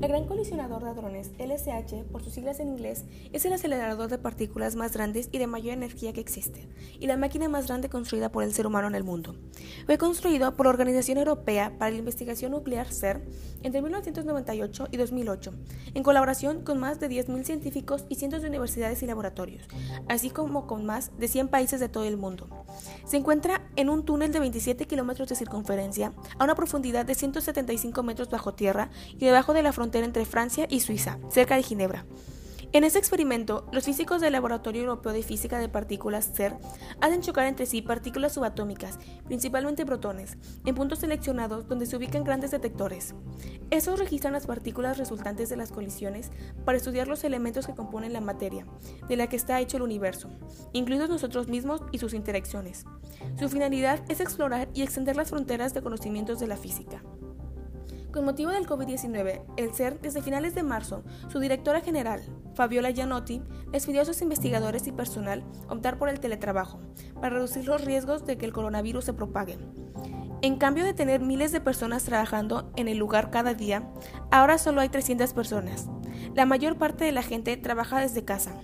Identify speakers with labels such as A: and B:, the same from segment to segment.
A: El Gran Colisionador de Hadrones, LSH, por sus siglas en inglés, es el acelerador de partículas más grandes y de mayor energía que existe, y la máquina más grande construida por el ser humano en el mundo. Fue construido por la Organización Europea para la Investigación Nuclear CER entre 1998 y 2008, en colaboración con más de 10.000 científicos y cientos de universidades y laboratorios, así como con más de 100 países de todo el mundo. Se encuentra en un túnel de 27 kilómetros de circunferencia, a una profundidad de 175 metros bajo tierra y debajo de la frontera entre Francia y Suiza, cerca de Ginebra. En este experimento, los físicos del Laboratorio Europeo de Física de Partículas CER hacen chocar entre sí partículas subatómicas, principalmente protones, en puntos seleccionados donde se ubican grandes detectores. Estos registran las partículas resultantes de las colisiones para estudiar los elementos que componen la materia, de la que está hecho el universo, incluidos nosotros mismos y sus interacciones. Su finalidad es explorar y extender las fronteras de conocimientos de la física. Con motivo del COVID-19, el CERN, desde finales de marzo, su directora general, Fabiola Gianotti, les pidió a sus investigadores y personal optar por el teletrabajo, para reducir los riesgos de que el coronavirus se propague. En cambio de tener miles de personas trabajando en el lugar cada día, ahora solo hay 300 personas. La mayor parte de la gente trabaja desde casa.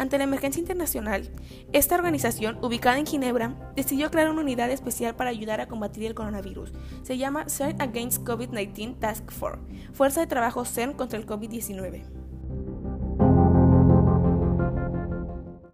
A: Ante la emergencia internacional, esta organización, ubicada en Ginebra, decidió crear una unidad especial para ayudar a combatir el coronavirus. Se llama CERN Against COVID-19 Task Force, Fuerza de Trabajo CERN contra el COVID-19.